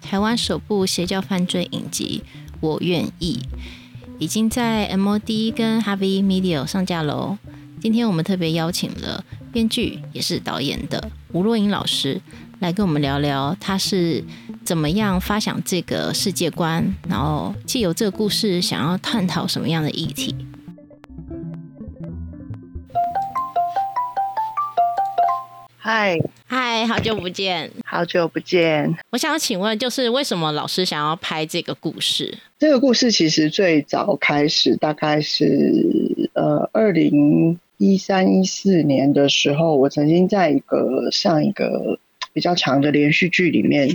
台湾首部邪教犯罪影集《我愿意》已经在 MOD 跟 Harvey Media 上架喽。今天我们特别邀请了编剧也是导演的吴若英老师来跟我们聊聊，他是怎么样发想这个世界观，然后借由这个故事想要探讨什么样的议题。嗨，嗨，好久不见，好久不见。我想请问，就是为什么老师想要拍这个故事？这个故事其实最早开始，大概是呃二零一三一四年的时候，我曾经在一个上一个比较长的连续剧里面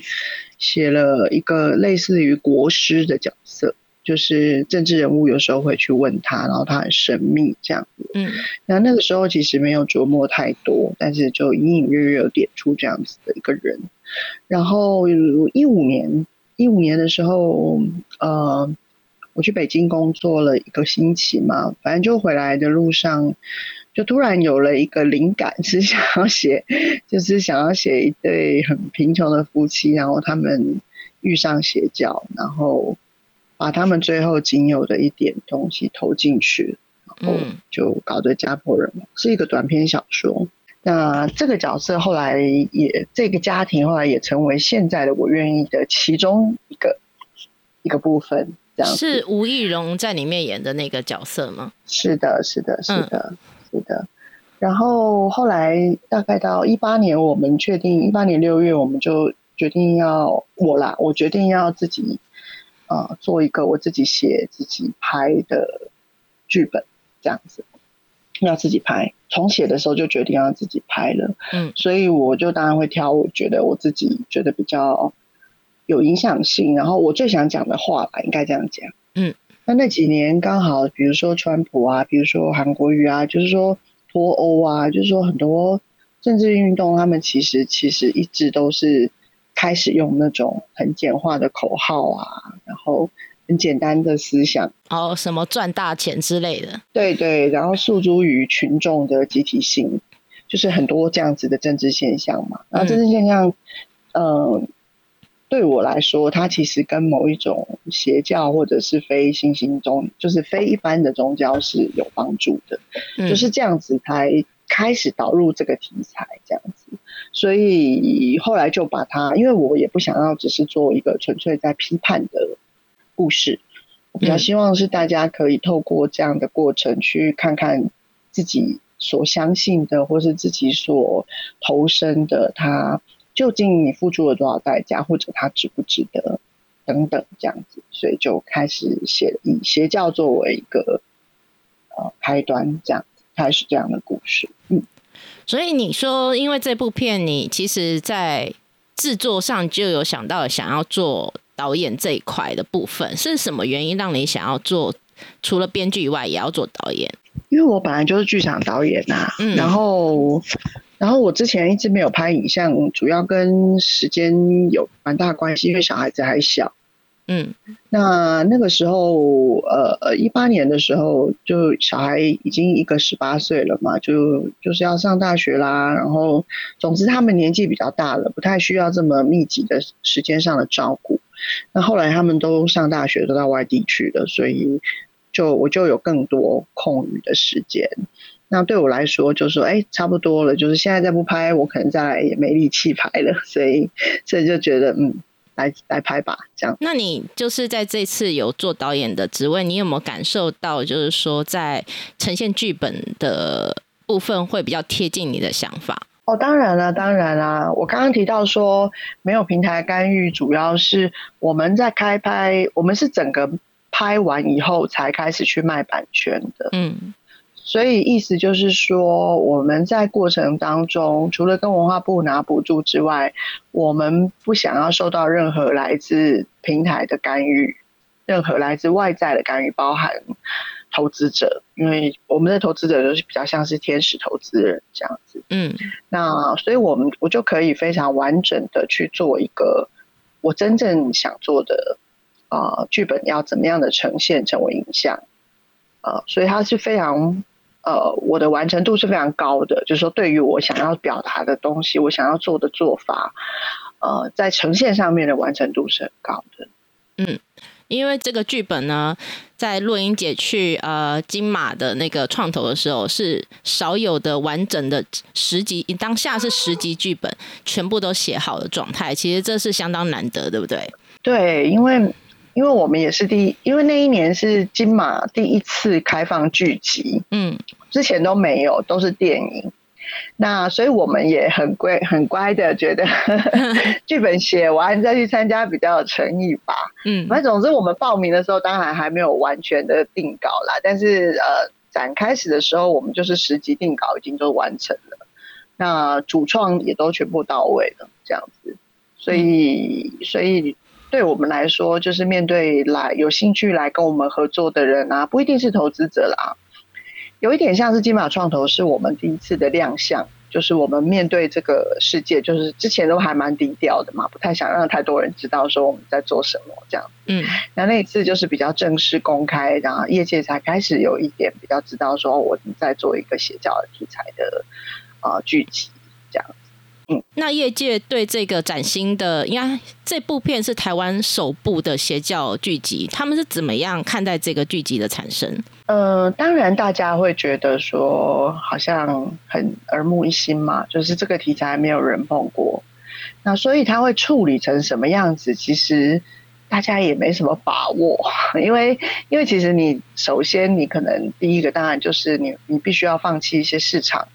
写了一个类似于国师的角色。就是政治人物有时候会去问他，然后他很神秘这样子。嗯，那那个时候其实没有琢磨太多，但是就隐隐约约有点出这样子的一个人。然后一五年，一五年的时候，呃，我去北京工作了一个星期嘛，反正就回来的路上，就突然有了一个灵感，是想要写，就是想要写一对很贫穷的夫妻，然后他们遇上邪教，然后。把他们最后仅有的一点东西投进去，然后就搞得家破人亡，是一个短篇小说。那这个角色后来也，这个家庭后来也成为现在的我愿意的其中一个一个部分。这样是吴亦荣在里面演的那个角色吗？是的，是的，是的，是的。然后后来大概到一八年，我们确定一八年六月，我们就决定要我啦，我决定要自己。啊，做一个我自己写、自己拍的剧本，这样子要自己拍。从写的时候就决定要自己拍了，嗯，所以我就当然会挑我觉得我自己觉得比较有影响性，然后我最想讲的话吧，应该这样讲，嗯。那那几年刚好，比如说川普啊，比如说韩国瑜啊，就是说脱欧啊，就是说很多政治运动，他们其实其实一直都是。开始用那种很简化的口号啊，然后很简单的思想，哦，什么赚大钱之类的，对对，然后诉诸于群众的集体性，就是很多这样子的政治现象嘛。然后政治现象，嗯，对我来说，它其实跟某一种邪教或者是非新兴宗，就是非一般的宗教是有帮助的，就是这样子才。开始导入这个题材这样子，所以后来就把它，因为我也不想要只是做一个纯粹在批判的故事，我比较希望是大家可以透过这样的过程去看看自己所相信的，或是自己所投身的，他究竟你付出了多少代价，或者他值不值得等等这样子，所以就开始写以邪教作为一个呃开端这样。开始这样的故事，嗯，所以你说，因为这部片，你其实在制作上就有想到想要做导演这一块的部分，是什么原因让你想要做？除了编剧以外，也要做导演？因为我本来就是剧场导演呐，然后，然后我之前一直没有拍影像，主要跟时间有蛮大关系，因为小孩子还小。嗯，那那个时候，呃，一八年的时候，就小孩已经一个十八岁了嘛，就就是要上大学啦。然后，总之他们年纪比较大了，不太需要这么密集的时间上的照顾。那后来他们都上大学，都到外地去了，所以就我就有更多空余的时间。那对我来说，就说哎，差不多了，就是现在再不拍，我可能再来也没力气拍了。所以，所以就觉得嗯。来来拍吧，这样。那你就是在这次有做导演的职位，你有没有感受到，就是说在呈现剧本的部分会比较贴近你的想法？哦，当然了，当然啦。我刚刚提到说没有平台干预，主要是我们在开拍，我们是整个拍完以后才开始去卖版权的。嗯。所以意思就是说，我们在过程当中，除了跟文化部拿补助之外，我们不想要受到任何来自平台的干预，任何来自外在的干预，包含投资者，因为我们的投资者就是比较像是天使投资人这样子。嗯，那所以我们我就可以非常完整的去做一个我真正想做的啊剧本要怎么样的呈现成为影像啊，所以它是非常。呃，我的完成度是非常高的，就是说，对于我想要表达的东西，我想要做的做法，呃，在呈现上面的完成度是很高的。嗯，因为这个剧本呢，在洛英姐去呃金马的那个创投的时候，是少有的完整的十集，当下是十集剧本，全部都写好的状态。其实这是相当难得，对不对？对，因为因为我们也是第一，因为那一年是金马第一次开放剧集，嗯，之前都没有，都是电影。那所以我们也很乖很乖的，觉得 剧本写完再去参加比较有诚意吧。嗯，反正总之我们报名的时候，当然还没有完全的定稿啦。但是呃，展开始的时候，我们就是十集定稿已经都完成了，那主创也都全部到位了，这样子。所以所以对我们来说，就是面对来有兴趣来跟我们合作的人啊，不一定是投资者啦。有一点像是金马创投，是我们第一次的亮相，就是我们面对这个世界，就是之前都还蛮低调的嘛，不太想让太多人知道说我们在做什么这样。嗯，那那一次就是比较正式公开，然后业界才开始有一点比较知道说我们在做一个邪教的题材的呃剧集这样。嗯，那业界对这个崭新的，应该这部片是台湾首部的邪教剧集，他们是怎么样看待这个剧集的产生？呃，当然大家会觉得说好像很耳目一新嘛，就是这个题材没有人碰过，那所以他会处理成什么样子，其实大家也没什么把握，因为因为其实你首先你可能第一个当然就是你你必须要放弃一些市场。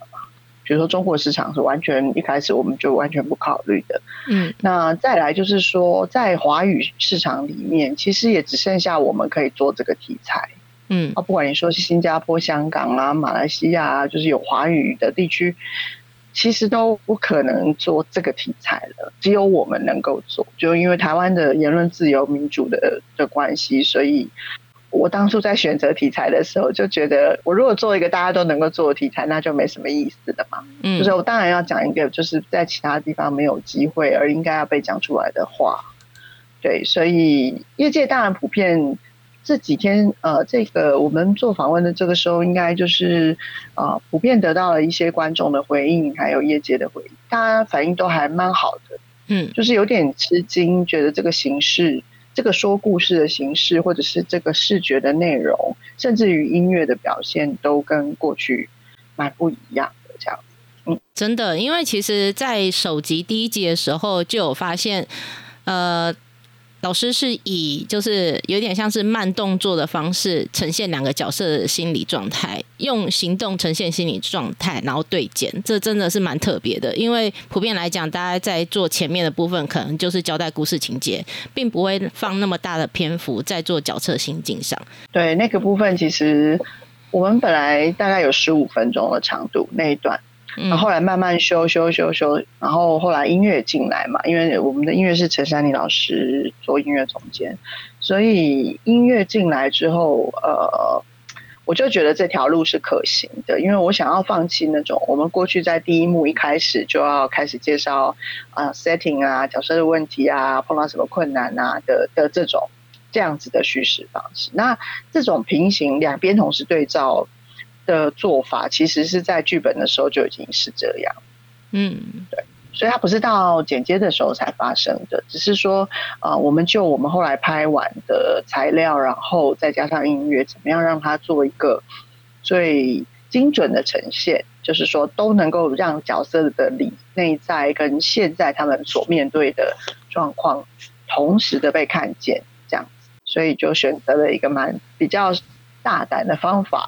比如说中国市场是完全一开始我们就完全不考虑的，嗯，那再来就是说在华语市场里面，其实也只剩下我们可以做这个题材，嗯，啊，不管你说是新加坡、香港啊、马来西亚啊，就是有华语的地区，其实都不可能做这个题材了，只有我们能够做，就因为台湾的言论自由、民主的的关系，所以。我当初在选择题材的时候，就觉得我如果做一个大家都能够做的题材，那就没什么意思的嘛。嗯，就是我当然要讲一个，就是在其他地方没有机会而应该要被讲出来的话。对，所以业界当然普遍这几天，呃，这个我们做访问的这个时候，应该就是呃，普遍得到了一些观众的回应，还有业界的回应，大家反应都还蛮好的。嗯，就是有点吃惊，觉得这个形式。这个说故事的形式，或者是这个视觉的内容，甚至于音乐的表现，都跟过去蛮不一样的。这样，嗯，真的，因为其实，在首集第一集的时候就有发现，呃。老师是以就是有点像是慢动作的方式呈现两个角色的心理状态，用行动呈现心理状态，然后对剪，这真的是蛮特别的。因为普遍来讲，大家在做前面的部分，可能就是交代故事情节，并不会放那么大的篇幅在做角色心境上。对那个部分，其实我们本来大概有十五分钟的长度那一段。然后后来慢慢修修修修，然后后来音乐进来嘛，因为我们的音乐是陈珊妮老师做音乐总监，所以音乐进来之后，呃，我就觉得这条路是可行的，因为我想要放弃那种我们过去在第一幕一开始就要开始介绍啊 setting 啊角色的问题啊碰到什么困难啊的的这种这样子的叙事方式，那这种平行两边同时对照。的做法其实是在剧本的时候就已经是这样，嗯，对，所以它不是到剪接的时候才发生的，只是说，啊，我们就我们后来拍完的材料，然后再加上音乐，怎么样让它做一个最精准的呈现，就是说都能够让角色的里内在跟现在他们所面对的状况同时的被看见，这样子，所以就选择了一个蛮比较。大胆的方法，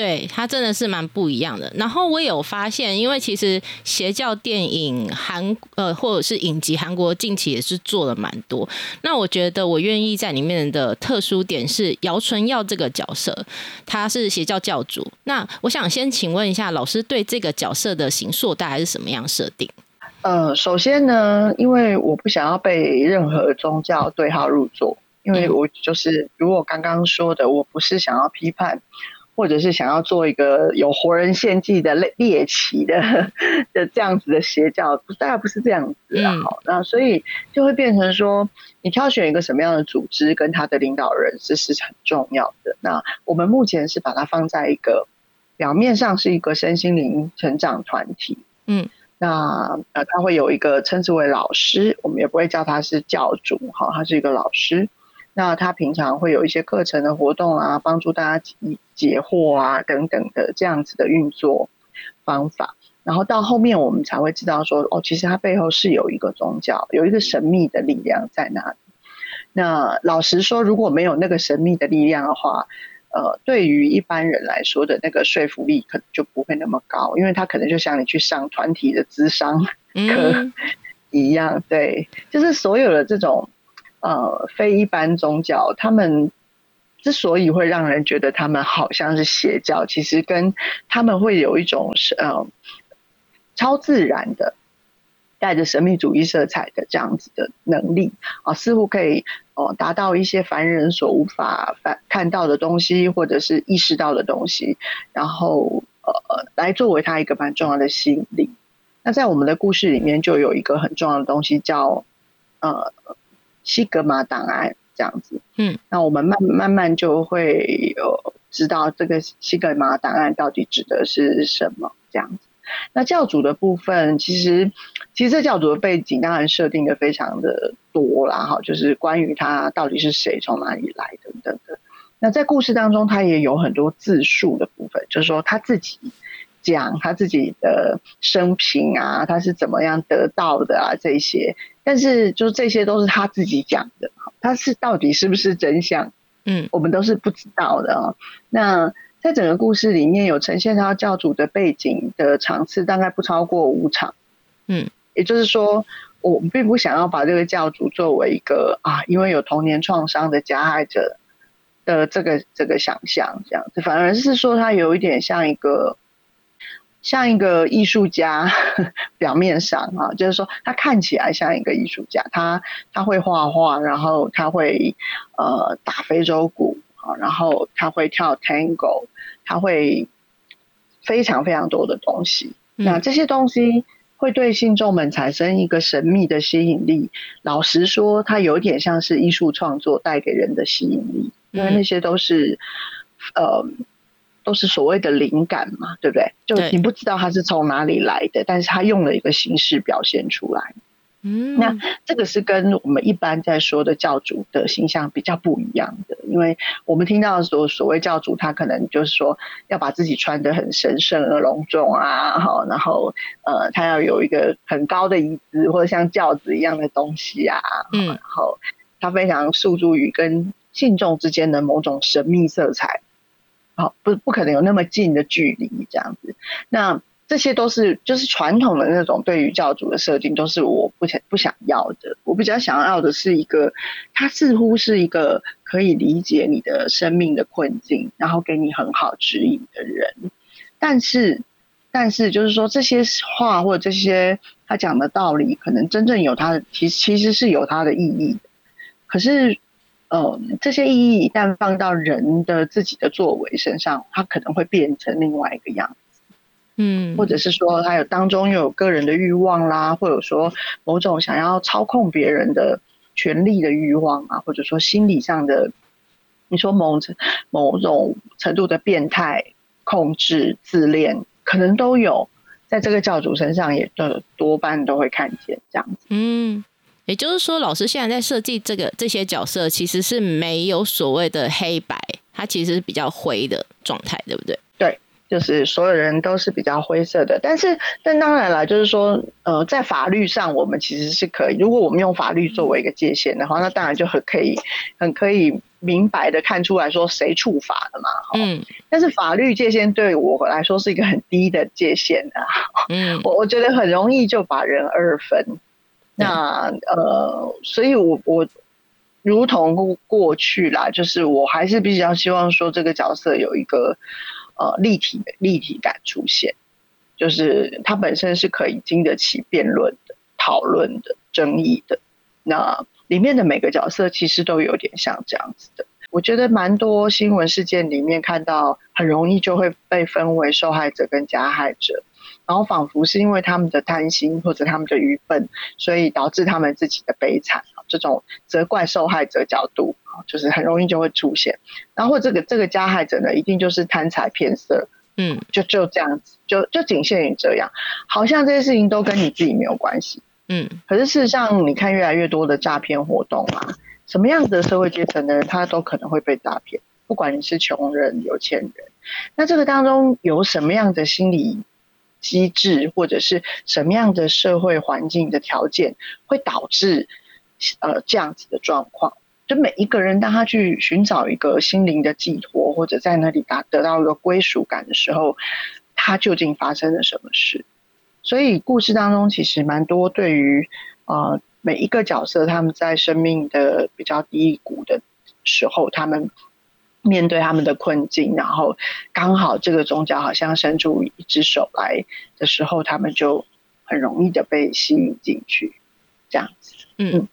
对它真的是蛮不一样的。然后我有发现，因为其实邪教电影韩呃或者是影集，韩国近期也是做了蛮多。那我觉得我愿意在里面的特殊点是姚纯耀这个角色，他是邪教教主。那我想先请问一下老师，对这个角色的形塑大概是什么样设定？呃，首先呢，因为我不想要被任何宗教对号入座。因为我就是如果刚刚说的，我不是想要批判，或者是想要做一个有活人献祭的猎猎奇的 的这样子的邪教，不大概不是这样子啊。好，那所以就会变成说，你挑选一个什么样的组织跟他的领导人，这是很重要的。那我们目前是把它放在一个表面上是一个身心灵成长团体，嗯，那呃，他会有一个称之为老师，我们也不会叫他是教主哈，他是一个老师。那他平常会有一些课程的活动啊，帮助大家解解惑啊等等的这样子的运作方法。然后到后面我们才会知道说，哦，其实它背后是有一个宗教，有一个神秘的力量在那里。那老实说，如果没有那个神秘的力量的话，呃，对于一般人来说的那个说服力可能就不会那么高，因为他可能就像你去上团体的智商课一样，对，就是所有的这种呃非一般宗教，他们之所以会让人觉得他们好像是邪教，其实跟他们会有一种呃超自然的。带着神秘主义色彩的这样子的能力啊，似乎可以哦达到一些凡人所无法看看到的东西，或者是意识到的东西，然后呃来作为他一个蛮重要的吸引力。那在我们的故事里面，就有一个很重要的东西叫呃西格玛档案这样子。嗯，那我们慢慢慢就会有知道这个西格玛档案到底指的是什么这样子。那教主的部分，其实其实这教主的背景当然设定的非常的多啦，哈，就是关于他到底是谁，从哪里来等等的。那在故事当中，他也有很多自述的部分，就是说他自己讲他自己的生平啊，他是怎么样得到的啊这些，但是就是这些都是他自己讲的，他是到底是不是真相？嗯，我们都是不知道的啊。那在整个故事里面有呈现他教主的背景的场次大概不超过五场，嗯，也就是说，我们并不想要把这个教主作为一个啊，因为有童年创伤的加害者的这个这个想象这样子，反而是说他有一点像一个像一个艺术家，表面上啊，就是说他看起来像一个艺术家，他他会画画，然后他会呃打非洲鼓。啊，然后他会跳 Tango，他会非常非常多的东西。那这些东西会对信众们产生一个神秘的吸引力。老实说，它有点像是艺术创作带给人的吸引力，因为那些都是呃都是所谓的灵感嘛，对不对？就你不知道它是从哪里来的，但是他用了一个形式表现出来。嗯，那这个是跟我们一般在说的教主的形象比较不一样的，因为我们听到的所所谓教主，他可能就是说要把自己穿得很神圣而隆重啊，哈，然后呃，他要有一个很高的椅子或者像轿子一样的东西啊，嗯，然后他非常诉诸于跟信众之间的某种神秘色彩，好，不不可能有那么近的距离这样子，那。这些都是就是传统的那种对于教主的设定，都是我不想不想要的。我比较想要的是一个，他似乎是一个可以理解你的生命的困境，然后给你很好指引的人。但是，但是就是说这些话或者这些他讲的道理，可能真正有他的，其其实是有他的意义的。可是，呃，这些意义一旦放到人的自己的作为身上，它可能会变成另外一个样子。嗯，或者是说，他有当中又有个人的欲望啦，或者说某种想要操控别人的权利的欲望啊，或者说心理上的，你说某程某种程度的变态、控制、自恋，可能都有在这个教主身上，也都多半都会看见这样子。嗯，也就是说，老师现在在设计这个这些角色，其实是没有所谓的黑白，它其实是比较灰的状态，对不对？对。就是所有人都是比较灰色的，但是，但当然了，就是说，呃，在法律上，我们其实是可以，如果我们用法律作为一个界限的话，那当然就很可以，很可以明白的看出来说谁触法的嘛。嗯。但是法律界限对我来说是一个很低的界限啊。嗯。我我觉得很容易就把人二分。那呃，所以我我如同过去啦，就是我还是比较希望说这个角色有一个。呃，立体的立体感出现，就是他本身是可以经得起辩论的、讨论的、争议的。那里面的每个角色其实都有点像这样子的。我觉得蛮多新闻事件里面看到，很容易就会被分为受害者跟加害者。然后仿佛是因为他们的贪心或者他们的愚笨，所以导致他们自己的悲惨这种责怪受害者角度啊，就是很容易就会出现。然后这个这个加害者呢，一定就是贪财骗色嗯，就就这样子，就就仅限于这样，好像这些事情都跟你自己没有关系。嗯，可是事实上，你看越来越多的诈骗活动啊，什么样的社会阶层的人，他都可能会被诈骗，不管你是穷人、有钱人。那这个当中有什么样的心理机制，或者是什么样的社会环境的条件，会导致呃这样子的状况？就每一个人，当他去寻找一个心灵的寄托，或者在那里达得到一个归属感的时候，他究竟发生了什么事？所以故事当中其实蛮多对于呃每一个角色他们在生命的比较低谷的时候，他们面对他们的困境，然后刚好这个宗教好像伸出一只手来的时候，他们就很容易的被吸引进去，这样子。嗯。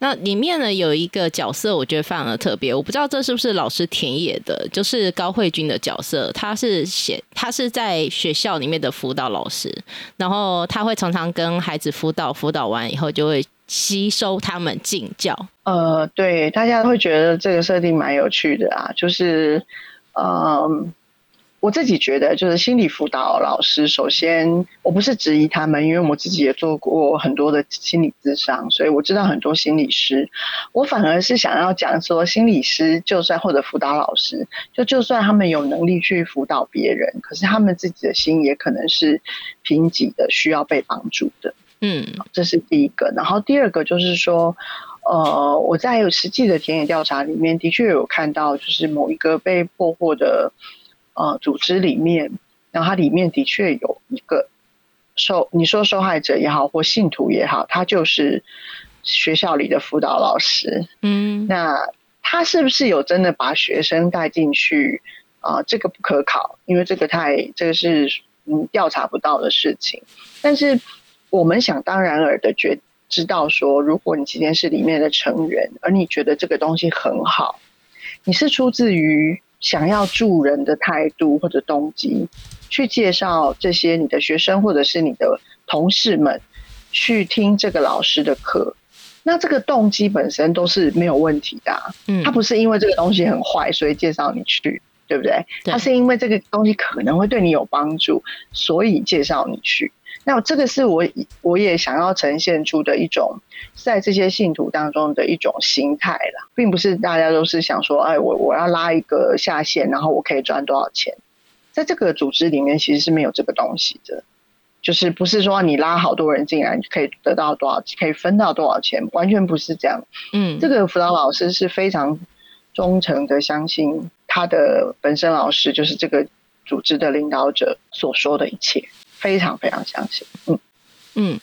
那里面呢有一个角色，我觉得非常的特别，我不知道这是不是老师田野的，就是高慧君的角色，他是写他是在学校里面的辅导老师，然后他会常常跟孩子辅导，辅导完以后就会吸收他们进教。呃，对，大家会觉得这个设定蛮有趣的啊，就是嗯。我自己觉得，就是心理辅导老师，首先我不是质疑他们，因为我自己也做过很多的心理咨商，所以我知道很多心理师。我反而是想要讲说，心理师就算或者辅导老师，就就算他们有能力去辅导别人，可是他们自己的心也可能是贫瘠的，需要被帮助的。嗯，这是第一个。然后第二个就是说，呃，我在实际的田野调查里面，的确有看到，就是某一个被破获的。呃，组织里面，然后它里面的确有一个受你说受害者也好，或信徒也好，他就是学校里的辅导老师。嗯，那他是不是有真的把学生带进去啊？这个不可考，因为这个太这个是嗯调查不到的事情。但是我们想当然尔的觉知道说，如果你今天是里面的成员，而你觉得这个东西很好，你是出自于。想要助人的态度或者动机，去介绍这些你的学生或者是你的同事们去听这个老师的课，那这个动机本身都是没有问题的。嗯，他不是因为这个东西很坏，所以介绍你去，对不对？他是因为这个东西可能会对你有帮助，所以介绍你去。那这个是我我也想要呈现出的一种，在这些信徒当中的一种心态了，并不是大家都是想说，哎，我我要拉一个下线，然后我可以赚多少钱，在这个组织里面其实是没有这个东西的，就是不是说你拉好多人进来可以得到多少，可以分到多少钱，完全不是这样。嗯，这个辅导老师是非常忠诚的相信他的本身老师就是这个组织的领导者所说的一切。非常非常相信，嗯嗯，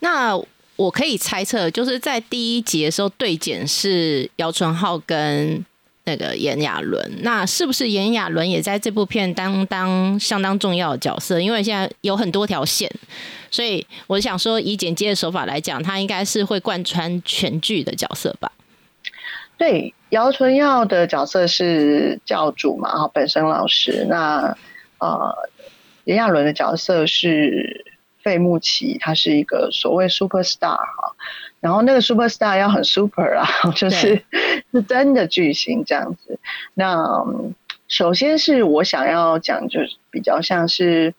那我可以猜测，就是在第一集的时候对检是姚纯浩跟那个炎亚纶，那是不是炎亚纶也在这部片当当相当重要的角色？因为现在有很多条线，所以我想说，以剪接的手法来讲，他应该是会贯穿全剧的角色吧？对，姚纯耀的角色是教主嘛，哈，本身老师，那呃。炎亚纶的角色是费穆奇，他是一个所谓 super star 哈，然后那个 super star 要很 super 啊，就是 是真的巨星这样子。那首先是我想要讲，就是比较像是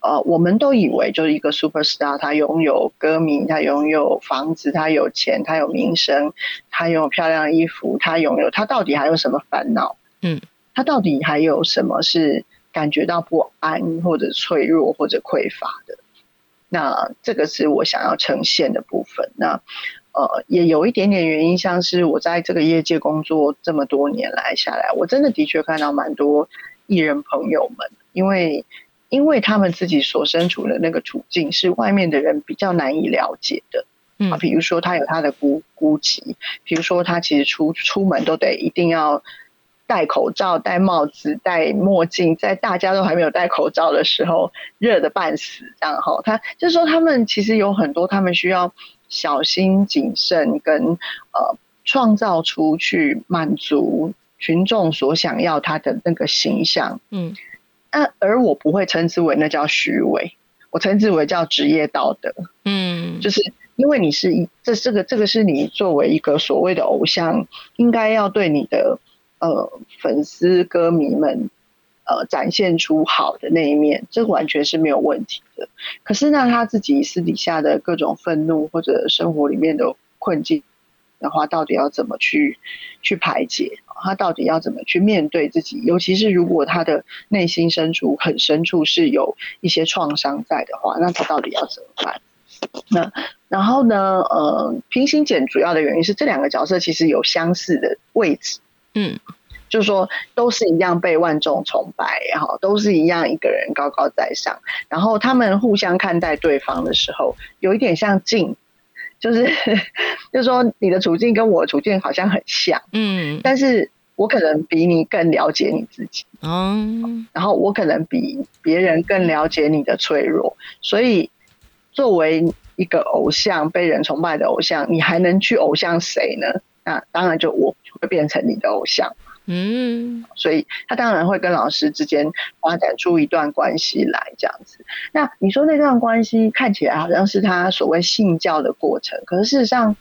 呃，我们都以为就是一个 super star，他拥有歌迷，他拥有房子，他有钱，他有名声，他拥有漂亮衣服，他拥有，他到底还有什么烦恼？嗯，他到底还有什么是？感觉到不安或者脆弱或者匮乏的，那这个是我想要呈现的部分。那呃，也有一点点原因，像是我在这个业界工作这么多年来下来，我真的的确看到蛮多艺人朋友们，因为因为他们自己所身处的那个处境是外面的人比较难以了解的。嗯，比如说他有他的孤孤寂，比如说他其实出出门都得一定要。戴口罩、戴帽子、戴墨镜，在大家都还没有戴口罩的时候，热的半死，这样哈。他就是说，他们其实有很多，他们需要小心谨慎，跟呃，创造出去满足群众所想要他的那个形象。嗯，那而我不会称之为那叫虚伪，我称之为叫职业道德。嗯，就是因为你是一这这个这个是你作为一个所谓的偶像，应该要对你的。呃，粉丝歌迷们呃展现出好的那一面，这完全是没有问题的。可是呢，他自己私底下的各种愤怒或者生活里面的困境的话，到底要怎么去去排解？他到底要怎么去面对自己？尤其是如果他的内心深处很深处是有一些创伤在的话，那他到底要怎么办？那然后呢？呃，平行剪主要的原因是这两个角色其实有相似的位置，嗯，就是说都是一样被万众崇拜，然后，都是一样一个人高高在上，然后他们互相看待对方的时候，有一点像镜，就是 就是说你的处境跟我处境好像很像，嗯，但是我可能比你更了解你自己，嗯，然后我可能比别人更了解你的脆弱，所以。作为一个偶像，被人崇拜的偶像，你还能去偶像谁呢？那当然就我会变成你的偶像。嗯，所以他当然会跟老师之间发展出一段关系来，这样子。那你说那段关系看起来好像是他所谓信教的过程，可是事实上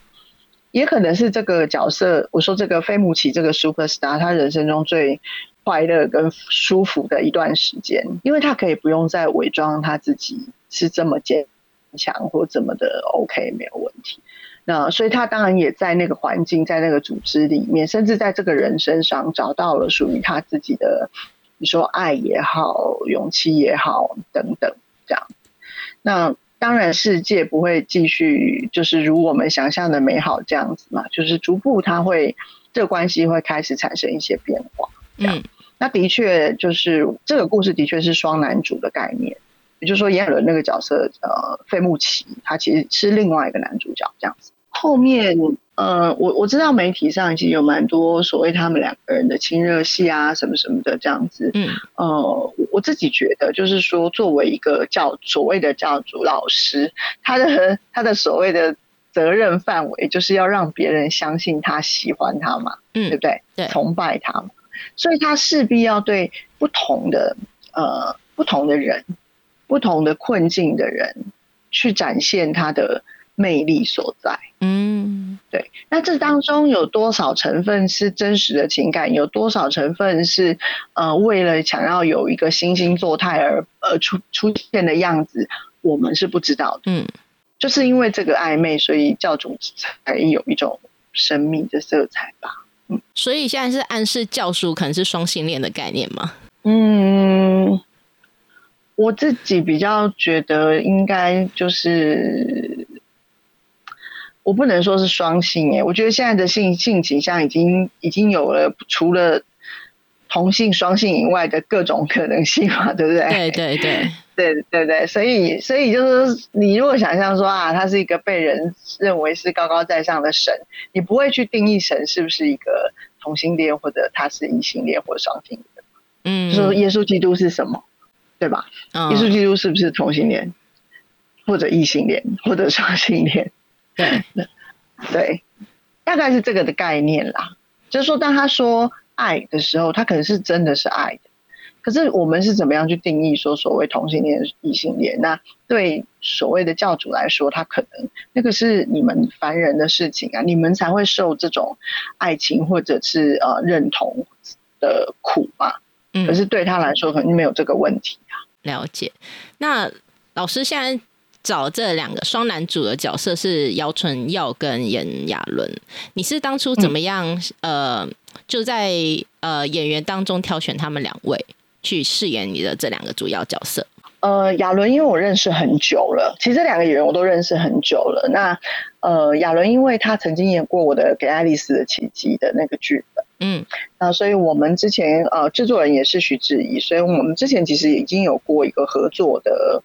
也可能是这个角色，我说这个飞木奇这个 super star，他人生中最快乐跟舒服的一段时间，因为他可以不用再伪装他自己是这么坚。强或怎么的，OK，没有问题。那所以他当然也在那个环境，在那个组织里面，甚至在这个人身上找到了属于他自己的，你说爱也好，勇气也好，等等这样。那当然世界不会继续就是如我们想象的美好这样子嘛，就是逐步他会这个关系会开始产生一些变化。嗯，那的确就是这个故事的确是双男主的概念。也就是说，炎亚纶那个角色，呃，费穆奇，他其实是另外一个男主角这样子。后面，呃，我我知道媒体上已经有蛮多所谓他们两个人的亲热戏啊，什么什么的这样子。嗯，呃，我自己觉得，就是说，作为一个教所谓的教主老师，他的他的所谓的责任范围，就是要让别人相信他喜欢他嘛，嗯，对不对？对，崇拜他嘛，所以他势必要对不同的呃不同的人。不同的困境的人，去展现他的魅力所在。嗯，对。那这当中有多少成分是真实的情感？有多少成分是呃为了想要有一个惺惺作态而而出出现的样子？我们是不知道的。嗯，就是因为这个暧昧，所以教主才有一种神秘的色彩吧。嗯，所以现在是暗示教书可能是双性恋的概念吗？嗯。我自己比较觉得应该就是，我不能说是双性诶，我觉得现在的性性倾向已经已经有了除了同性双性以外的各种可能性嘛，对不对？对对对 对对对，所以所以就是你如果想象说啊，他是一个被人认为是高高在上的神，你不会去定义神是不是一个同性恋或者他是异性恋或双性恋，嗯，说耶稣基督是什么？对吧？耶稣基督是不是同性恋，或者异性恋，或者双性恋？对，对，大概是这个的概念啦。就是说，当他说爱的时候，他可能是真的是爱的。可是我们是怎么样去定义说所谓同性恋、异性恋？那对所谓的教主来说，他可能那个是你们凡人的事情啊，你们才会受这种爱情或者是呃认同的苦嘛。可是对他来说，肯定没有这个问题啊。了解。那老师现在找这两个双男主的角色是姚纯耀跟炎亚纶，你是当初怎么样？呃，就在呃演员当中挑选他们两位去饰演你的这两个主要角色。呃，亚伦，因为我认识很久了，其实这两个演员我都认识很久了。那呃，亚伦，因为他曾经演过我的《给爱丽丝的奇迹》的那个剧本，嗯，那所以我们之前呃，制作人也是徐志怡，所以我们之前其实已经有过一个合作的，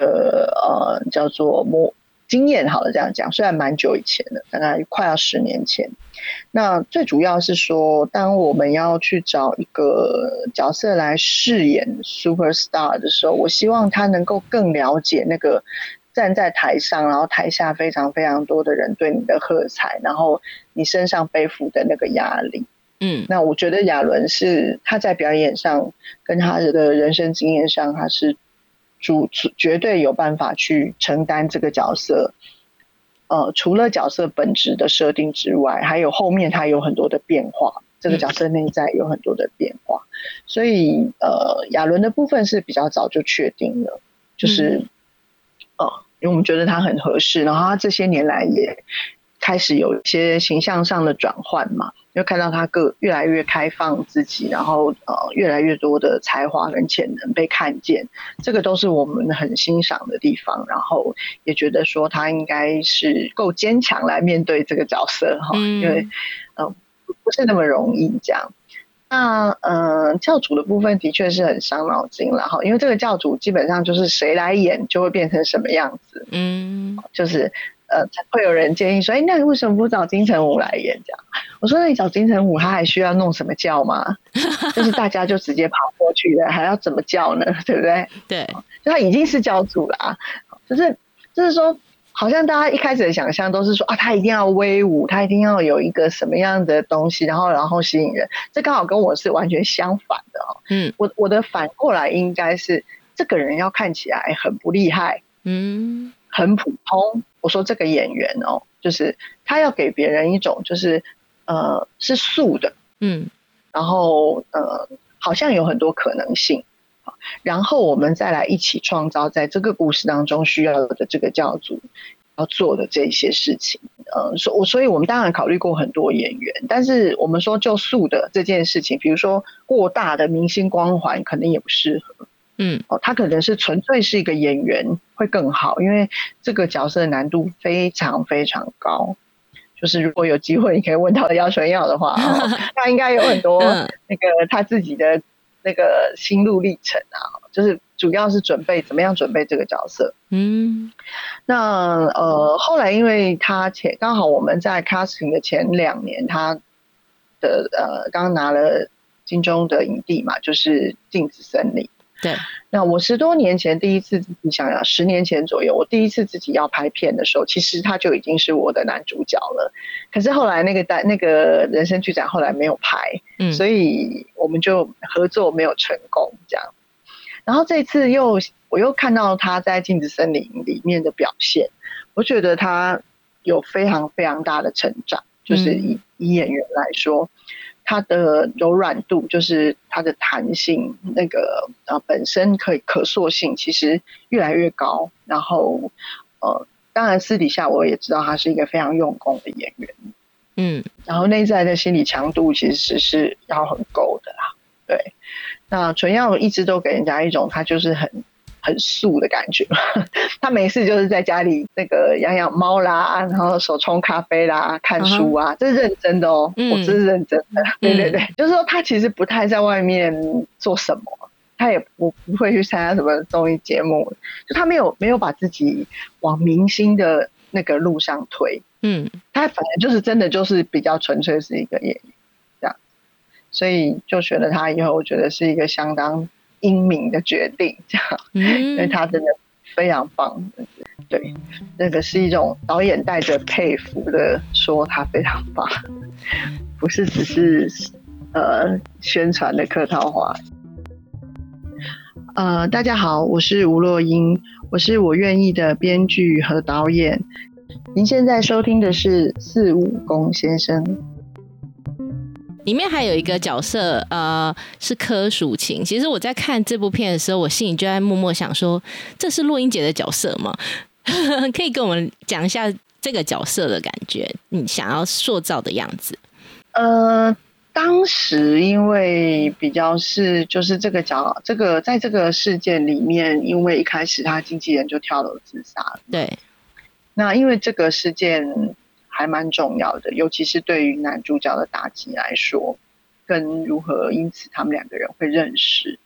呃呃，叫做模经验，好了，这样讲，虽然蛮久以前的，大概快要十年前。那最主要是说，当我们要去找一个角色来饰演 super star 的时候，我希望他能够更了解那个站在台上，然后台下非常非常多的人对你的喝彩，然后你身上背负的那个压力。嗯，那我觉得亚伦是他在表演上跟他的人生经验上，他是主绝对有办法去承担这个角色。呃，除了角色本质的设定之外，还有后面它有很多的变化。这个角色内在有很多的变化，所以呃，亚伦的部分是比较早就确定了，就是呃，因为我们觉得他很合适，然后他这些年来也开始有一些形象上的转换嘛。就看到他个越来越开放自己，然后呃越来越多的才华跟潜能被看见，这个都是我们很欣赏的地方。然后也觉得说他应该是够坚强来面对这个角色哈，因为呃不是那么容易这样。那呃教主的部分的确是很伤脑筋了哈，因为这个教主基本上就是谁来演就会变成什么样子，嗯，就是。呃，会有人建议说，哎，那你为什么不找金城武来演？这样，我说，那你找金城武，他还需要弄什么叫吗？就是大家就直接跑过去了，还要怎么叫呢？对不对？对，就他已经是教主了啊，就是就是说，好像大家一开始的想象都是说啊，他一定要威武，他一定要有一个什么样的东西，然后然后吸引人。这刚好跟我是完全相反的哦。嗯，我我的反过来应该是，这个人要看起来很不厉害。嗯。很普通，我说这个演员哦，就是他要给别人一种就是呃是素的，嗯，然后呃好像有很多可能性，然后我们再来一起创造在这个故事当中需要的这个教主要做的这些事情，呃，所我所以我们当然考虑过很多演员，但是我们说就素的这件事情，比如说过大的明星光环可能也不适合。嗯，哦，他可能是纯粹是一个演员会更好，因为这个角色的难度非常非常高。就是如果有机会，你可以问到姚纯耀的话，他应该有很多那个他自己的那个心路历程啊，就是主要是准备怎么样准备这个角色。嗯，那呃后来因为他前刚好我们在 casting 的前两年，他的呃刚拿了金钟的影帝嘛，就是《镜子森林》。对，那我十多年前第一次自己想想，十年前左右，我第一次自己要拍片的时候，其实他就已经是我的男主角了。可是后来那个单那个人生剧展后来没有拍，嗯，所以我们就合作没有成功这样。然后这次又我又看到他在《镜子森林》里面的表现，我觉得他有非常非常大的成长，就是以以演员来说。它的柔软度就是它的弹性，那个呃本身可以可塑性其实越来越高。然后呃，当然私底下我也知道他是一个非常用功的演员，嗯，然后内在的心理强度其实是要很够的啦。对，那纯耀一直都给人家一种他就是很。很素的感觉，他没事就是在家里那个养养猫啦，然后手冲咖啡啦，看书啊，这是认真的哦，我这是认真的，对对对，就是说他其实不太在外面做什么，他也不不会去参加什么综艺节目，就他没有没有把自己往明星的那个路上推，嗯，他反正就是真的就是比较纯粹是一个演员这样，所以就选了他以后，我觉得是一个相当。英明的决定，这样，因为他真的非常棒，对，那个是一种导演带着佩服的说他非常棒，不是只是呃宣传的客套话。呃，大家好，我是吴若英，我是我愿意的编剧和导演。您现在收听的是四五公先生。里面还有一个角色，呃，是柯淑琴。其实我在看这部片的时候，我心里就在默默想说，这是洛英姐的角色吗？可以跟我们讲一下这个角色的感觉，你想要塑造的样子。呃，当时因为比较是就是这个角，这个在这个事件里面，因为一开始他经纪人就跳楼自杀了。对。那因为这个事件。还蛮重要的，尤其是对于男主角的打击来说，跟如何因此他们两个人会认识，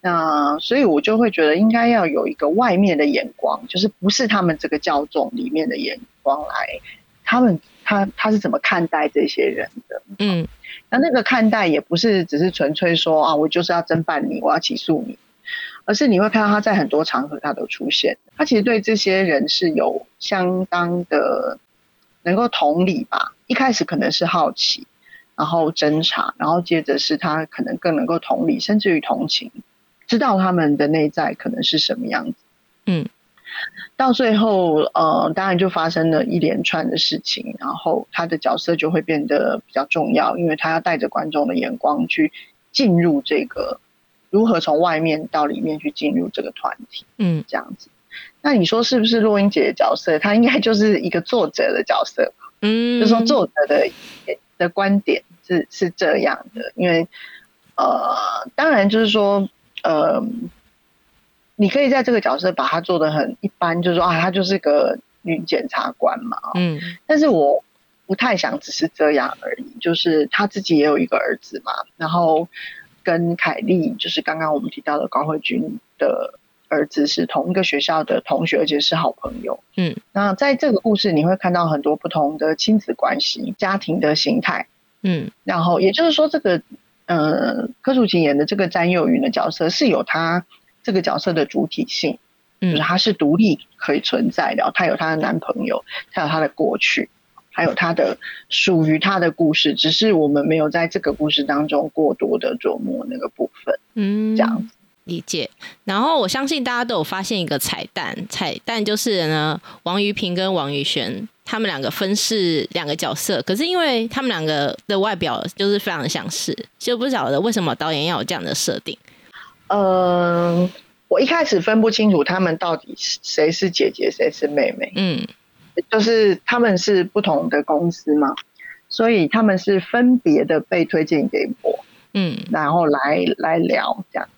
那所以我就会觉得应该要有一个外面的眼光，就是不是他们这个教众里面的眼光来，他们他他是怎么看待这些人的？嗯，那那个看待也不是只是纯粹说啊，我就是要侦办你，我要起诉你，而是你会看到他在很多场合他都出现，他其实对这些人是有相当的。能够同理吧，一开始可能是好奇，然后侦查，然后接着是他可能更能够同理，甚至于同情，知道他们的内在可能是什么样子。嗯，到最后，呃，当然就发生了一连串的事情，然后他的角色就会变得比较重要，因为他要带着观众的眼光去进入这个，如何从外面到里面去进入这个团体，嗯，这样子。那你说是不是洛英姐的角色？她应该就是一个作者的角色吧？嗯，就是说作者的的观点是是这样的，因为呃，当然就是说，呃，你可以在这个角色把它做的很一般，就是说啊，她就是个女检察官嘛，嗯但是我不太想只是这样而已，就是她自己也有一个儿子嘛，然后跟凯莉，就是刚刚我们提到的高慧君的儿子是同一个学校的同学，而且是好朋友。嗯，那在这个故事你会看到很多不同的亲子关系、家庭的形态，嗯然后也就是说，这个呃柯淑琴演的这个詹幼云的角色是有她这个角色的主体性，就是嗯她是独立可以存在的，她有她的男朋友，她有她的过去。还有他的属于他的故事，只是我们没有在这个故事当中过多的琢磨那个部分，嗯，这样子。理解。然后我相信大家都有发现一个彩蛋，彩蛋就是呢，王于平跟王宇轩他们两个分饰两个角色，可是因为他们两个的外表就是非常的相似，就不晓得为什么导演要有这样的设定。嗯，我一开始分不清楚他们到底是谁是姐姐，谁是妹妹。嗯就是他们是不同的公司嘛，所以他们是分别的被推荐给我，嗯然后来来聊这样子。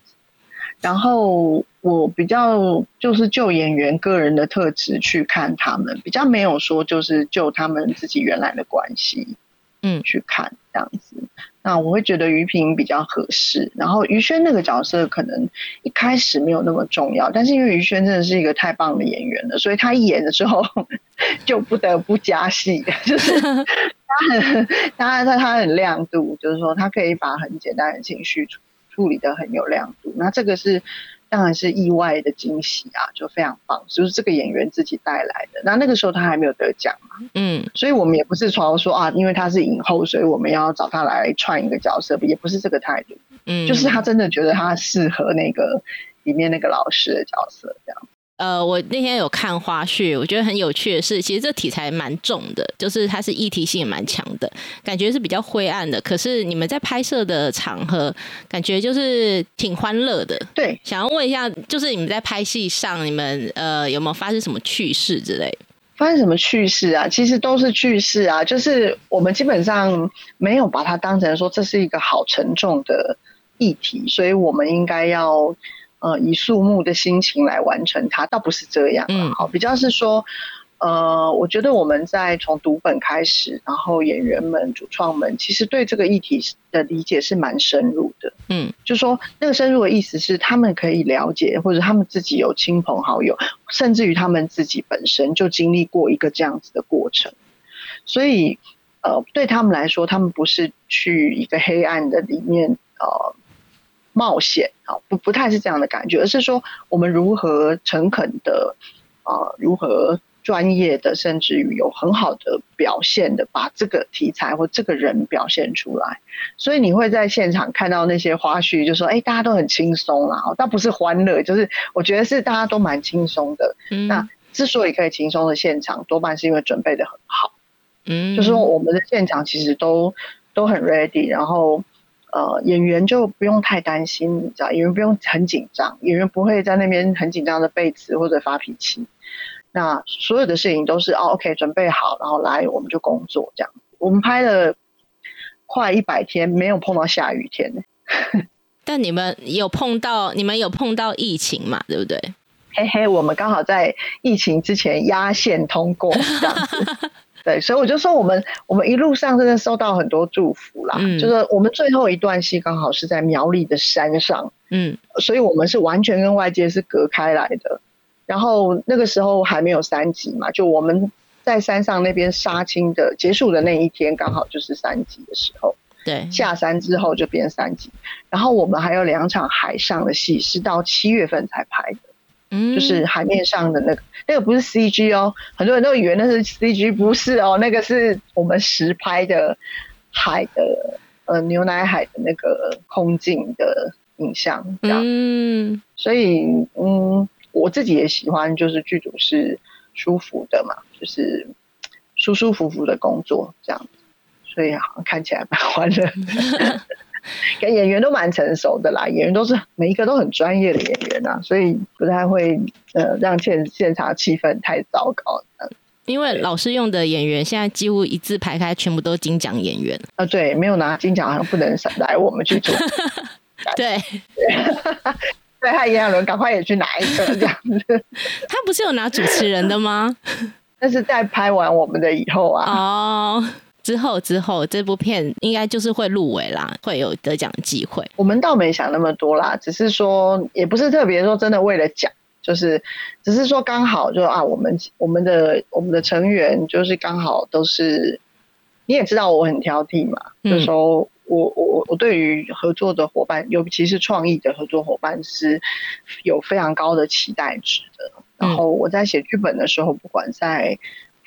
然后我比较就是就演员个人的特质去看他们，比较没有说就是就他们自己原来的关系嗯去看这样子。那我会觉得于平比较合适，然后于轩那个角色可能一开始没有那么重要，但是因为于轩真的是一个太棒的演员了，所以他一演的时候 就不得不加戏，就是 他很他他他很亮度，就是说他可以把很简单的情绪处处理的很有亮度，那这个是当然是意外的惊喜啊，就非常棒，就是这个演员自己带来的。那那个时候他还没有得奖嘛，嗯所以我们也不是说说啊，因为他是影后，所以我们要找他来串一个角色，也不是这个态度，嗯，就是他真的觉得他适合那个里面那个老师的角色，这样。呃，我那天有看花絮，我觉得很有趣的是，其实这题材蛮重的，就是它是议题性也蛮强的，感觉是比较灰暗的。可是你们在拍摄的场合，感觉就是挺欢乐的。对，想要问一下，就是你们在拍戏上，你们呃有没有发生什么趣事之类？发生什么趣事啊？其实都是趣事啊，就是我们基本上没有把它当成说这是一个好沉重的议题，所以我们应该要呃以肃穆的心情来完成它，倒不是这样啊嗯好，比较是说。呃，我觉得我们在从读本开始，然后演员们、主创们其实对这个议题的理解是蛮深入的。嗯就说那个深入的意思是，他们可以了解，或者他们自己有亲朋好友，甚至于他们自己本身就经历过一个这样子的过程，所以呃，对他们来说，他们不是去一个黑暗的里面呃冒险啊，不不太是这样的感觉，而是说我们如何诚恳的呃，如何专业的，甚至于有很好的表现的，把这个题材或这个人表现出来。所以你会在现场看到那些花絮，就说：“哎，大家都很轻松啦，倒不是欢乐，就是我觉得是大家都蛮轻松的。嗯，那之所以可以轻松的现场，多半是因为准备的很好。嗯就是说我们的现场其实都都很 ready，然后呃演员就不用太担心，你知道，演员不用很紧张，演员不会在那边很紧张的背词或者发脾气。那所有的事情都是哦 OK 准备好，然后来我们就工作这样。我们拍了快一百天，没有碰到下雨天。但你们有碰到，你们有碰到疫情嘛？对不对？嘿嘿，我们刚好在疫情之前压线通过这样子。对，所以我就说我们我们一路上真的收到很多祝福啦。嗯就是我们最后一段戏刚好是在苗栗的山上，嗯所以我们是完全跟外界是隔开来的。然后那个时候还没有三级嘛，就我们在山上那边杀青的结束的那一天，刚好就是三级的时候。对，下山之后就变三级，然后我们还有两场海上的戏是到七月份才拍的。嗯就是海面上的那个，那个不是 CG 哦，很多人都以为那是 CG，不是哦，那个是我们实拍的海的呃牛奶海的那个空镜的影像，这样，嗯所以嗯，我自己也喜欢，就是剧组是舒服的嘛，就是舒舒服服的工作这样子，所以好像看起来蛮欢乐。跟 演员都蛮成熟的啦，演员都是每一个都很专业的演员啊，所以不太会呃让现现场气氛太糟糕。因为老师用的演员现在几乎一字排开，全部都金奖演员啊。对，没有拿金奖好像不能来我们去做。对，对，他炎亚纶赶快也去拿一个这样子。他不是有拿主持人的吗？但是在拍完我们的以后啊。哦。之后之后，这部片应该就是会入围啦，会有得奖的机会。我们倒没想那么多啦，只是说，也不是特别说真的为了奖，就是只是说刚好就啊，我们我们的我们的成员就是刚好都是，你也知道我很挑剔嘛，就说我我我对于合作的伙伴，尤其是创意的合作伙伴是有非常高的期待值的。然后我在写剧本的时候，不管在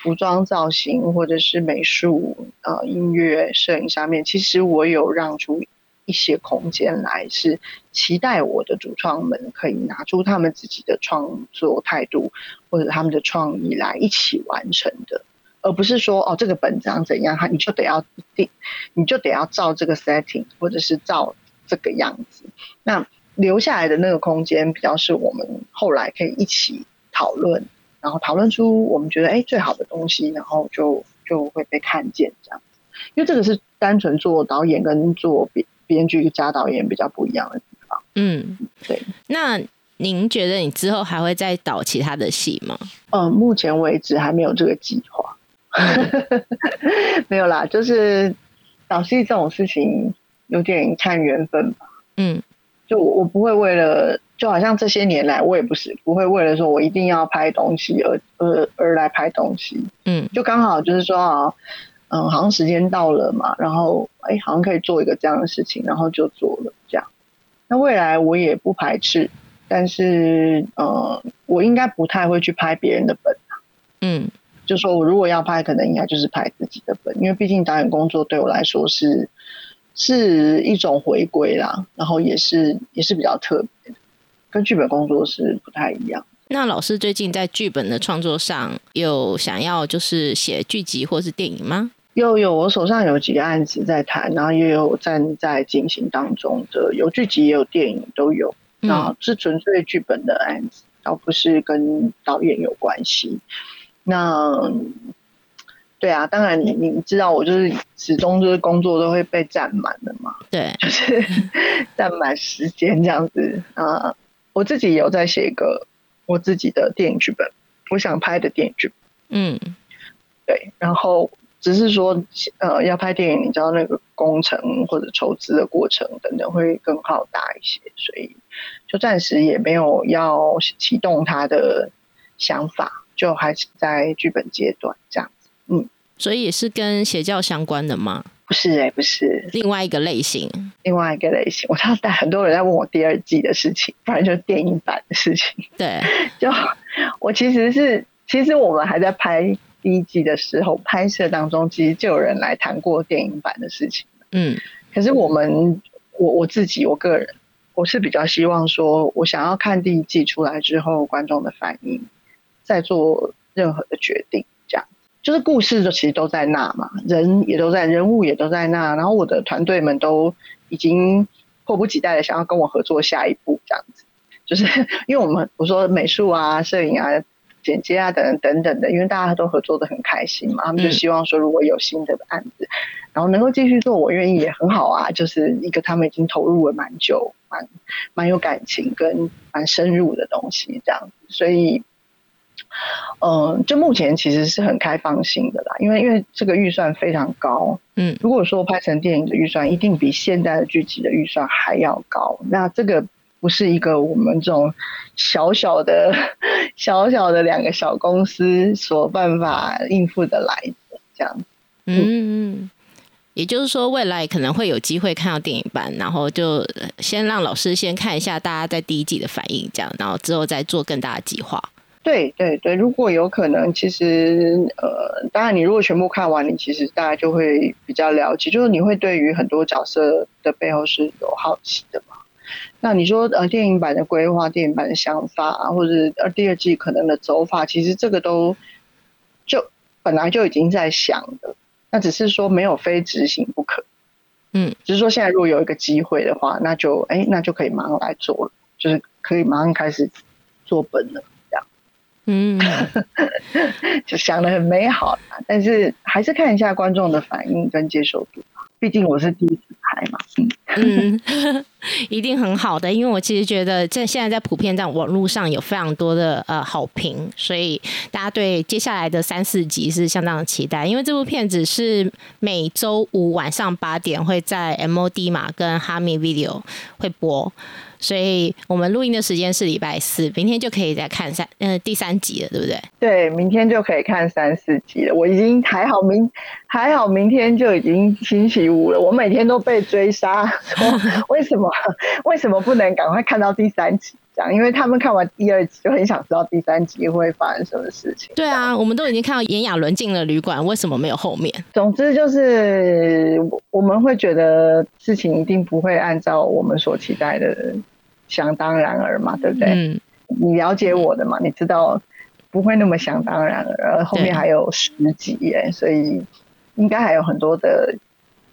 服装造型或者是美术、呃音乐、摄影上面，其实我有让出一些空间来，是期待我的主创们可以拿出他们自己的创作态度或者他们的创意来一起完成的，而不是说哦这个本章怎样，哈你就得要定，你就得要照这个 setting 或者是照这个样子。那留下来的那个空间，比较是我们后来可以一起讨论。然后讨论出我们觉得哎最好的东西，然后就就会被看见这样子。因为这个是单纯做导演跟做编编剧加导演比较不一样的地方。嗯，对。那您觉得你之后还会再导其他的戏吗？嗯，目前为止还没有这个计划。没有啦，就是导戏这种事情有点看缘分吧。嗯，就我不会为了。就好像这些年来，我也不是不会为了说我一定要拍东西而而而来拍东西，嗯，就刚好就是说啊，嗯，好像时间到了嘛，然后哎，好像可以做一个这样的事情，然后就做了这样。那未来我也不排斥，但是呃，我应该不太会去拍别人的本嗯，就说我如果要拍，可能应该就是拍自己的本，因为毕竟导演工作对我来说是是一种回归啦，然后也是也是比较特别的。跟剧本工作是不太一样。那老师最近在剧本的创作上有想要就是写剧集或是电影吗？有有，我手上有几个案子在谈，然后也有正在进行当中的，有剧集也有电影都有。那是纯粹剧本的案子，倒不是跟导演有关系。那对啊，当然你你知道，我就是始终就是工作都会被占满的嘛。对，就是 占满时间这样子啊。我自己有在写一个我自己的电影剧本，我想拍的电影剧本。嗯，对，然后只是说，呃，要拍电影，你知道那个工程或者筹资的过程等等会更浩大一些，所以就暂时也没有要启动他的想法，就还是在剧本阶段这样子。嗯，所以也是跟邪教相关的吗？不是哎，不是另外一个类型，另外一个类型。我知道很多人在问我第二季的事情，不然就是电影版的事情。对，就我其实是，其实我们还在拍第一季的时候，拍摄当中其实就有人来谈过电影版的事情。嗯，可是我们，我我自己，我个人，我是比较希望说，我想要看第一季出来之后观众的反应，再做任何的决定。就是故事就其实都在那嘛，人也都在，人物也都在那，然后我的团队们都已经迫不及待的想要跟我合作下一步这样子，就是 因为我们我说美术啊、摄影啊、剪接啊等等等等的，因为大家都合作的很开心嘛，他们就希望说如果有新的案子，然后能够继续做，我愿意也很好啊，就是一个他们已经投入了蛮久、蛮蛮有感情跟蛮深入的东西这样子，所以。嗯，就目前其实是很开放性的啦，因为因为这个预算非常高，嗯，如果说拍成电影的预算，一定比现在的剧集的预算还要高。那这个不是一个我们这种小小的、小小的两个小公司所办法应付的来的这样。嗯，也就是说，未来可能会有机会看到电影版，然后就先让老师先看一下大家在第一季的反应，这样，然后之后再做更大的计划。对对对，如果有可能，其实呃，当然你如果全部看完，你其实大家就会比较了解，就是你会对于很多角色的背后是有好奇的嘛。那你说呃电影版的规划、电影版的想法啊，或者呃第二季可能的走法，其实这个都就本来就已经在想的，那只是说没有非执行不可。嗯，只是说现在如果有一个机会的话，那就哎那就可以马上来做了，就是可以马上开始做本了。嗯，就想的很美好，但是还是看一下观众的反应跟接受度毕竟我是第一次拍嘛。嗯，一定很好的，因为我其实觉得在现在在普遍在网络上有非常多的呃好评，所以大家对接下来的三四集是相当的期待。因为这部片子是每周五晚上八点会在 MOD 嘛跟哈密 Video 会播。所以我们录音的时间是礼拜四，明天就可以再看三呃第三集了，对不对？对，明天就可以看三四集了。我已经还好明还好，明天就已经星期五了。我每天都被追杀，说 为什么为什么不能赶快看到第三集？这样，因为他们看完第二集就很想知道第三集会发生什么事情。对啊，我们都已经看到炎亚纶进了旅馆，为什么没有后面？总之就是我们会觉得事情一定不会按照我们所期待的。想当然而嘛，对不对？嗯，你了解我的嘛？你知道不会那么想当然而，后面还有十集耶，所以应该还有很多的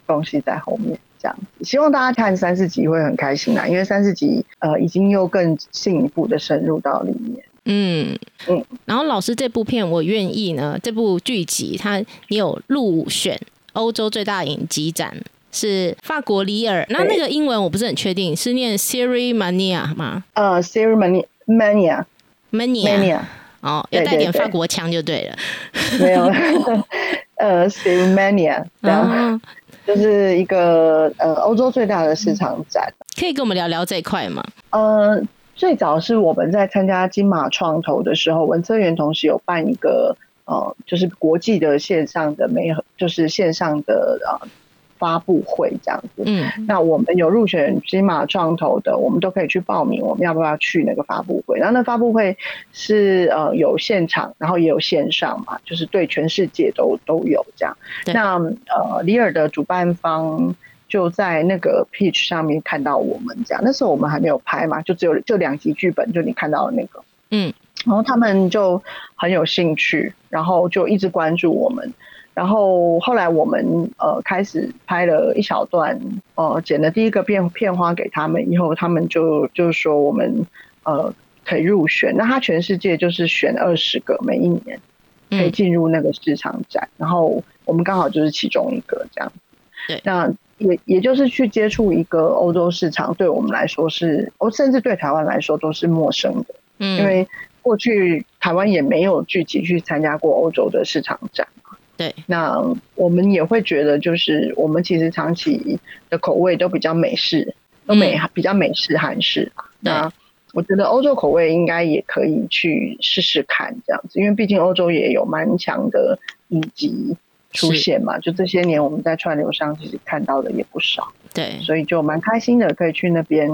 东西在后面。这样子，希望大家看三四集会很开心啦，因为三四集呃已经又更进一步的深入到里面。嗯嗯。然后老师这部片我愿意呢，这部剧集它你有入选欧洲最大影集展。是法国里尔，那那个英文我不是很确定，是念 Siri Mania 吗？呃，Siri Mania Mania Mania 哦，要带点法国腔就对了。没有，呃然后就是一个呃欧洲最大的市场展，可以跟我们聊聊这一块吗？呃，最早是我们在参加金马创投的时候，文策源同时有办一个呃，就是国际的线上的美，就是线上的呃。发布会这样子，嗯，那我们有入选金马创投的，我们都可以去报名。我们要不要去那个发布会？然后那发布会是呃有现场，然后也有线上嘛，就是对全世界都都有这样。那呃，里尔的主办方就在那个 pitch 上面看到我们这样，那时候我们还没有拍嘛，就只有就两集剧本，就你看到的那个，嗯，然后他们就很有兴趣，然后就一直关注我们。然后后来我们呃开始拍了一小段，呃剪了第一个片片花给他们以后，他们就就是说我们呃可以入选。那他全世界就是选二十个，每一年可以进入那个市场展，然后我们刚好就是其中一个这样。对，那也也就是去接触一个欧洲市场，对我们来说是，哦甚至对台湾来说都是陌生的，嗯，因为过去台湾也没有具体去参加过欧洲的市场展。对，那我们也会觉得，就是我们其实长期的口味都比较美式，都美比较美式韩式。那我觉得欧洲口味应该也可以去试试看这样子，因为毕竟欧洲也有蛮强的以及出现嘛。就这些年我们在串流上其实看到的也不少，对，所以就蛮开心的，可以去那边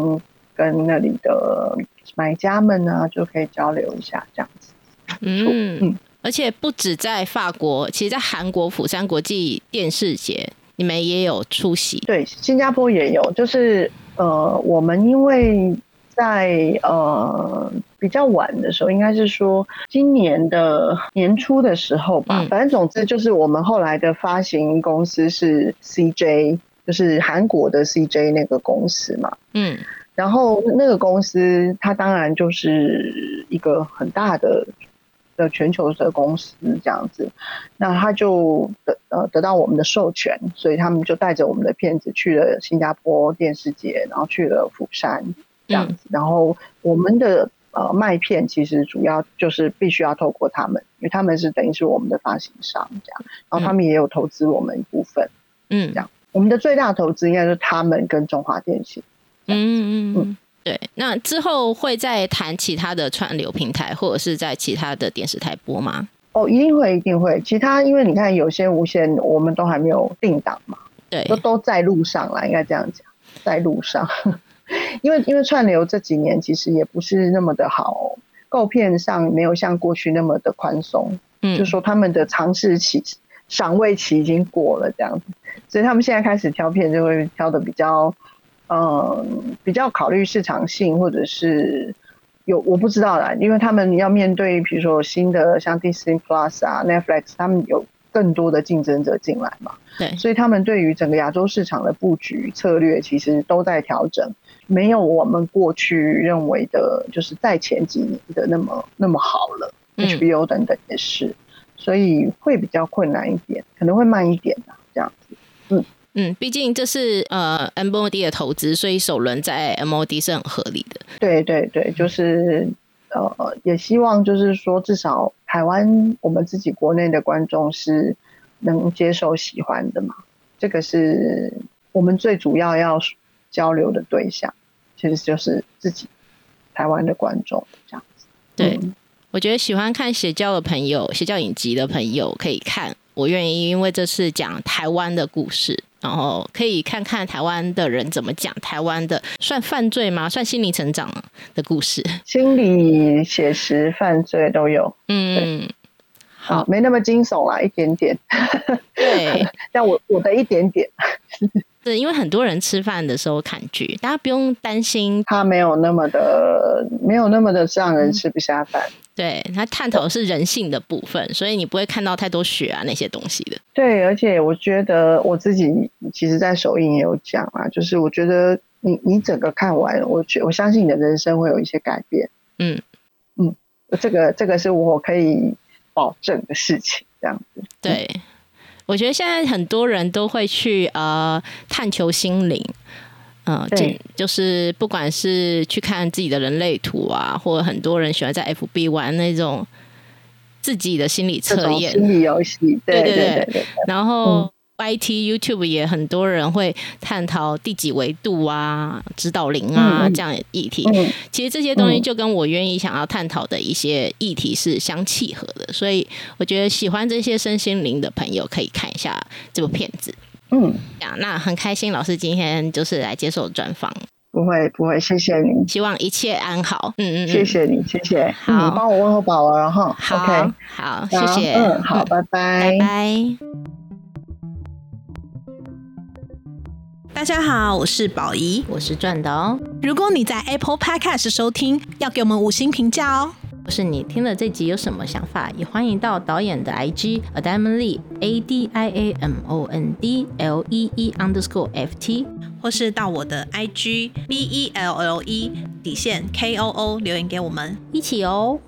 跟那里的买家们呢就可以交流一下这样子。嗯。嗯。而且不止在法国，其实，在韩国釜山国际电视节，你们也有出席。对，新加坡也有。就是呃，我们因为在呃比较晚的时候，应该是说今年的年初的时候吧。反正总之就是我们后来的发行公司是 CJ，就是韩国的 CJ 那个公司嘛。嗯。然后那个公司，它当然就是一个很大的。的全球的公司这样子，那他就得呃得到我们的授权，所以他们就带着我们的片子去了新加坡电视节，然后去了釜山这样子，然后我们的呃麦片其实主要就是必须要透过他们，因为他们是等于是我们的发行商这样，然后他们也有投资我们一部分，嗯，这样。我们的最大投资应该是他们跟中华电信，嗯嗯。嗯。对，那之后会再谈其他的串流平台，或者是在其他的电视台播吗？哦，一定会，一定会。其他，因为你看有些无线，我们都还没有定档嘛，对，都都在路上了，应该这样讲，在路上。因为因为串流这几年其实也不是那么的好，购片上没有像过去那么的宽松，嗯，就说他们的尝试期、赏味期已经过了这样子，所以他们现在开始挑片就会挑的比较。嗯，比较考虑市场性，或者是有我不知道啦，因为他们要面对，比如说新的像 Disney Plus 啊、Netflix，他们有更多的竞争者进来嘛，对，所以他们对于整个亚洲市场的布局策略其实都在调整，没有我们过去认为的，就是在前几年的那么那么好了。HBO 等等也是，所以会比较困难一点，可能会慢一点吧，这样子，嗯。嗯，毕竟这是呃 MOD 的投资，所以首轮在 MOD 是很合理的。对对对，就是呃，也希望就是说，至少台湾我们自己国内的观众是能接受喜欢的嘛，这个是我们最主要要交流的对象，其实就是自己台湾的观众这样子。对，我觉得喜欢看邪教的朋友，邪教影集的朋友可以看，我愿意，因为这是讲台湾的故事。然后可以看看台湾的人怎么讲台湾的，算犯罪吗？算心理成长的故事，心理写实犯罪都有。嗯，好，没那么惊悚啦，一点点。对，但我我的一点点。对，因为很多人吃饭的时候看剧，大家不用担心，他没有那么的，没有那么的让人吃不下饭。对他探讨的是人性的部分，所以你不会看到太多血啊那些东西的。对，而且我觉得我自己其实，在首映也有讲啊，就是我觉得你你整个看完，我觉我相信你的人生会有一些改变。嗯嗯，这个这个是我可以保证的事情，这样子。对，我觉得现在很多人都会去呃探求心灵。嗯，对就是不管是去看自己的人类图啊，或者很多人喜欢在 FB 玩那种自己的心理测验、心理游戏，对对对。然后 YT、YouTube 也很多人会探讨第几维度啊、指导灵啊这样议题。其实这些东西就跟我愿意想要探讨的一些议题是相契合的，所以我觉得喜欢这些身心灵的朋友可以看一下这部片子。嗯，呀，那很开心，老师今天就是来接受专访。不会，不会，谢谢你，希望一切安好。嗯嗯，谢谢你，谢谢。好，帮我问候宝儿哈。好，好，谢谢。嗯，好，拜拜，拜拜。大家好，我是宝仪，我是转的哦。如果你在 Apple Podcast 收听，要给我们五星评价哦。或是你听了这集有什么想法，也欢迎到导演的 IG Adamon Lee A D I A M O N D L E E underscore F T，或是到我的 IG B E L L E 底线 K O O 留言给我们一起哦。